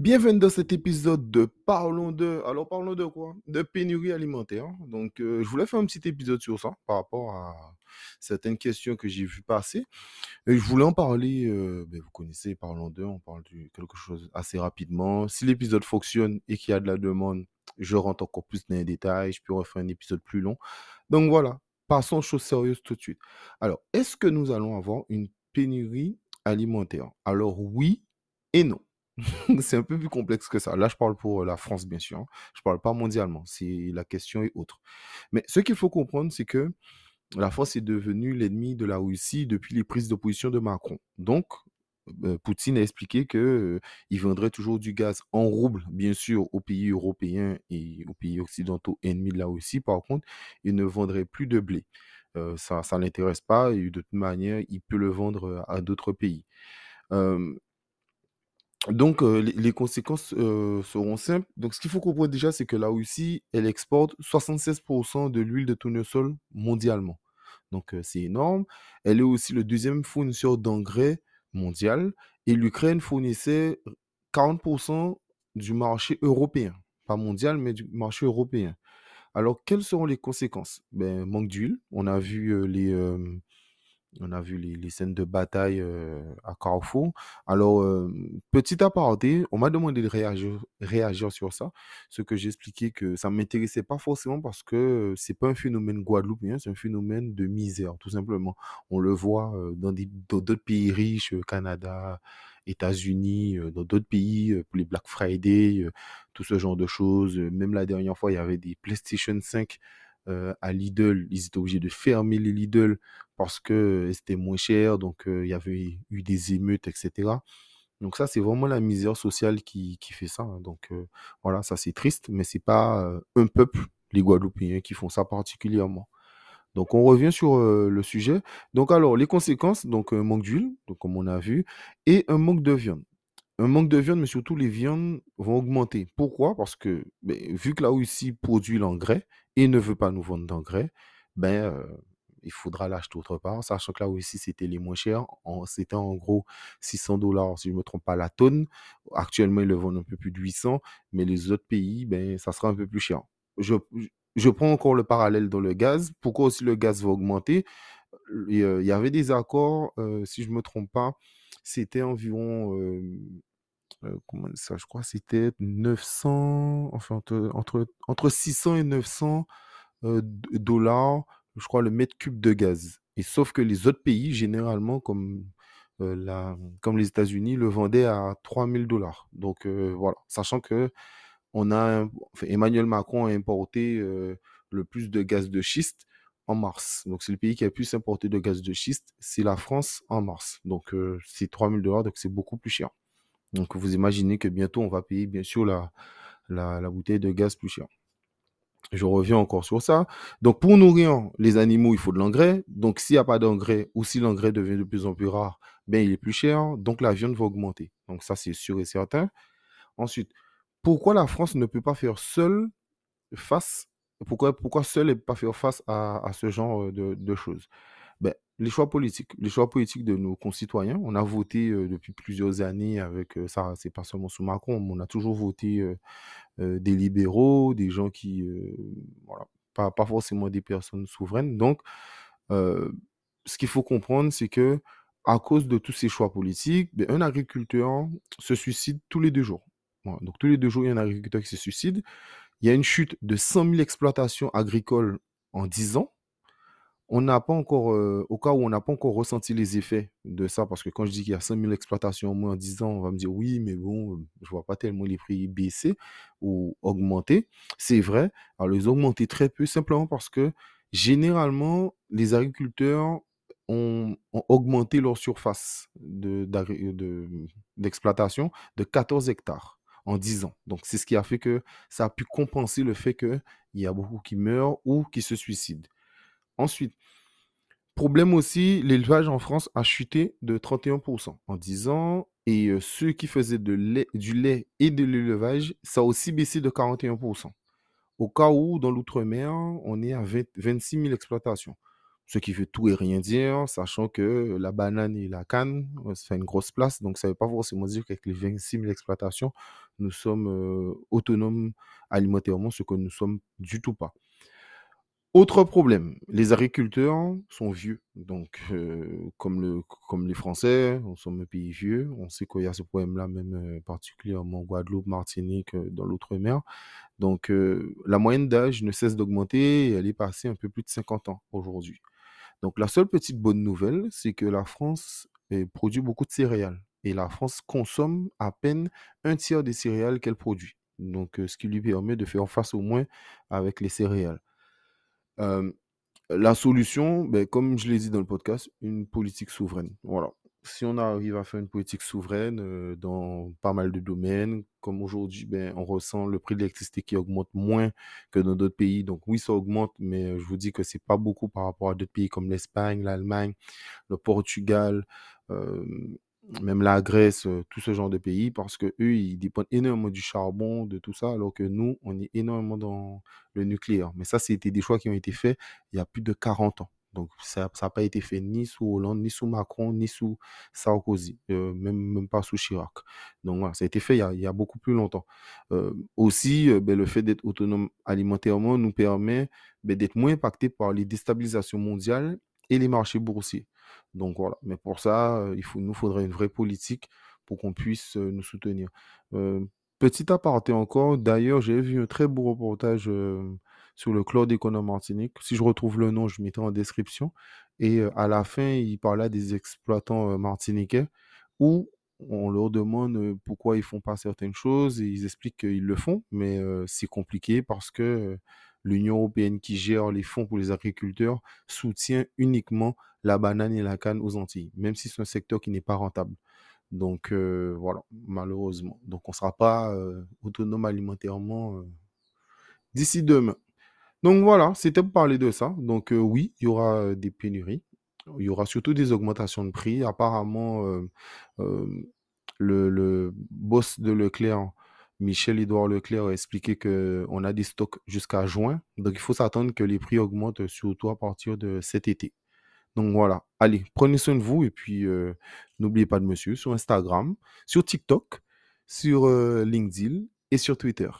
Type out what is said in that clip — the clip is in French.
Bienvenue dans cet épisode de Parlons de. Alors, parlons de quoi? De pénurie alimentaire. Donc, euh, je voulais faire un petit épisode sur ça par rapport à certaines questions que j'ai vues passer. Et je voulais en parler. euh, ben, vous connaissez, Parlons de. On parle de quelque chose assez rapidement. Si l'épisode fonctionne et qu'il y a de la demande, je rentre encore plus dans les détails. Je peux refaire un épisode plus long. Donc, voilà. Passons aux choses sérieuses tout de suite. Alors, est-ce que nous allons avoir une pénurie alimentaire? Alors, oui et non. C'est un peu plus complexe que ça. Là, je parle pour la France, bien sûr. hein. Je parle pas mondialement. La question est autre. Mais ce qu'il faut comprendre, c'est que la France est devenue l'ennemi de la Russie depuis les prises de position de Macron. Donc, euh, Poutine a expliqué que euh, il vendrait toujours du gaz en rouble, bien sûr, aux pays européens et aux pays occidentaux ennemis de la Russie. Par contre, il ne vendrait plus de blé. Euh, ça, ça l'intéresse pas et de toute manière, il peut le vendre euh, à d'autres pays. Euh, donc, euh, les, conséquences euh, seront simples. Donc, ce qu'il faut comprendre déjà, c'est que la Russie, elle exporte 76% de l'huile de tournesol mondialement. Donc, euh, c'est énorme. Elle est aussi le deuxième fournisseur d'engrais mondial. Et l'Ukraine fournissait 40% du marché européen. Pas mondial, mais du marché européen. Alors, quelles seront les conséquences? Ben, manque d'huile. On a vu les, on a vu les, scènes de bataille euh, à Carrefour. Alors, euh, petit aparté, on m'a demandé de réagir, sur ça. Ce que j'ai expliqué que ça ne m'intéressait pas forcément parce que c'est pas un phénomène guadeloupéen, c'est un phénomène de misère, tout simplement. On le voit euh, dans d'autres pays riches, euh, Canada, États-Unis, dans d'autres pays, les Black Friday, tout ce genre de choses. Même la dernière fois, il y avait des PlayStation 5 euh, à Lidl. Ils étaient obligés de fermer les Lidl parce que c'était moins cher, donc il y avait eu des émeutes, etc. Donc ça, c'est vraiment la misère sociale qui, fait ça. hein. Donc voilà, ça c'est triste, mais c'est pas un peuple, les Guadeloupéens, qui font ça particulièrement. Donc on revient sur le sujet. Donc alors, les conséquences, donc un manque d'huile, comme on a vu, et un manque de viande. Un manque de viande, mais surtout les viandes vont augmenter. Pourquoi? Parce que ben, vu que la Russie produit l'engrais et ne veut pas nous vendre d'engrais, ben, il faudra l'acheter autre part, sachant que là aussi c'était les moins chers. C'était en gros 600 dollars, si je ne me trompe pas, la tonne. Actuellement, ils le vendent un peu plus de 800, mais les autres pays, ben, ça sera un peu plus cher. Je, je prends encore le parallèle dans le gaz. Pourquoi aussi le gaz va augmenter? Il y avait des accords, euh, si je ne me trompe pas, c'était environ, euh, euh, comment ça, je crois, c'était 900, enfin entre, entre, entre 600 et 900 euh, d- dollars, je crois, le mètre cube de gaz. Et sauf que les autres pays, généralement, comme, euh, les États-Unis, le vendaient à 3000 dollars. Donc euh, voilà, sachant que on a, Emmanuel Macron a importé euh, le plus de gaz de schiste en mars. Donc c'est le pays qui a le plus importé de gaz de schiste, c'est la France en mars. Donc c'est 3000 dollars, donc c'est beaucoup plus cher. Donc vous imaginez que bientôt on va payer bien sûr la, la, la bouteille de gaz plus cher. Je reviens encore sur ça. Donc, pour nourrir les animaux, il faut de l'engrais. Donc, s'il n'y a pas d'engrais ou si l'engrais devient de plus en plus rare, ben, il est plus cher. Donc, la viande va augmenter. Donc, ça, c'est sûr et certain. Ensuite, pourquoi la France ne peut pas faire seule face, pourquoi, pourquoi seule ne pas faire face à, ce genre euh, de, choses? Ben, les choix politiques, les choix politiques de nos concitoyens. On a voté euh, depuis plusieurs années avec euh, ça, c'est pas seulement sous Macron, mais on a toujours voté des libéraux, des gens qui, euh, voilà, pas, pas forcément des personnes souveraines. Donc, euh, ce qu'il faut comprendre, c'est que à cause de tous ces choix politiques, ben, un agriculteur se suicide tous les deux jours. Donc, tous les deux jours, il y a un agriculteur qui se suicide. Il y a une chute de 100 000 exploitations agricoles en 10 ans. On n'a pas encore, euh, au cas où on n'a pas encore ressenti les effets de ça, parce que quand je dis qu'il y a 100 000 exploitations en moins en 10 ans, on va me dire oui, mais bon, je vois pas tellement les prix baisser ou augmenter. C'est vrai, alors ils ont augmenté très peu, simplement parce que généralement, les agriculteurs ont, augmenté leur surface de, d'agri- de- d'exploitation de 14 hectares en 10 ans. Donc, c'est ce qui a fait que ça a pu compenser le fait qu'il y a beaucoup qui meurent ou qui se suicident. Ensuite, problème aussi, l'élevage en France a chuté de 31% en 10 ans. Et euh, ceux qui faisaient de lait- du lait et de l'élevage, ça a aussi baissé de 41%. Au cas où, dans l'outre-mer, on est à 20 26 000 exploitations. ce qui veut tout et rien dire, sachant que la banane et la canne, ça fait une grosse place, donc ça ne veut pas forcément dire qu'avec les 26 000 exploitations, nous sommes autonomes alimentairement, ce que nous ne sommes du tout pas. Autre problème, les agriculteurs sont vieux. Donc, comme, le, comme les Français, on sommes un pays vieux. On sait qu'il y a ce problème-là, même particulièrement en Guadeloupe, Martinique, dans l'outre-mer. Donc, la moyenne d'âge ne cesse d'augmenter elle est passée un peu plus de 50 ans aujourd'hui. Donc, la seule petite bonne nouvelle, c'est que la France produit beaucoup de céréales. Et la France consomme à peine un tiers des céréales qu'elle produit. Donc, ce qui lui permet de faire face au moins avec les céréales la solution, ben, comme je l'ai dit dans le podcast, une politique souveraine. Voilà. Si on arrive à faire une politique souveraine dans pas mal de domaines, comme aujourd'hui, ben, on ressent le prix de l'électricité qui augmente moins que dans d'autres pays. Donc oui, ça augmente, mais je vous dis que c'est pas beaucoup par rapport à d'autres pays comme l'Espagne, l'Allemagne, le Portugal, même la Grèce, tout ce genre de pays, parce que eux, ils dépendent énormément du charbon, de tout ça, alors que nous, on est énormément dans le nucléaire. Mais ça, c'était des choix qui ont été faits il y a plus de 40 ans. Donc, ça n'a pas été fait ni sous Hollande, ni sous Macron, ni sous Sarkozy, même, même pas sous Chirac. Donc, ça a été fait il y a, beaucoup plus longtemps. aussi, ben, le fait d'être autonome alimentairement nous permet ben, d'être moins impacté par les déstabilisations mondiales et les marchés boursiers. Donc voilà, mais pour ça, il faut, nous faudrait une vraie politique pour qu'on puisse nous soutenir. petit aparté encore, d'ailleurs, j'ai vu un très beau reportage sur le Claude Économ Martinique. Si je retrouve le nom, je mettrai en description. Et à la fin, il parlait des exploitants martiniquais où on leur demande pourquoi ils font pas certaines choses et ils expliquent qu'ils le font, mais c'est compliqué parce que l'Union européenne qui gère les fonds pour les agriculteurs soutient uniquement la banane et la canne aux Antilles, même si c'est un secteur qui n'est pas rentable. Donc euh, voilà, malheureusement. Donc on ne sera pas euh, autonome alimentairement euh, d'ici demain. Donc voilà, c'était pour parler de ça. Donc oui, il y aura des pénuries. Il y aura surtout des augmentations de prix. Apparemment, le, le, boss de Leclerc Michel-Édouard Leclerc a expliqué qu'on a des stocks jusqu'à juin. Donc, il faut s'attendre que les prix augmentent surtout à partir de cet été. Donc, voilà. Allez, prenez soin de vous et puis euh, n'oubliez pas de suivre sur Instagram, sur TikTok, sur euh, LinkedIn et sur Twitter.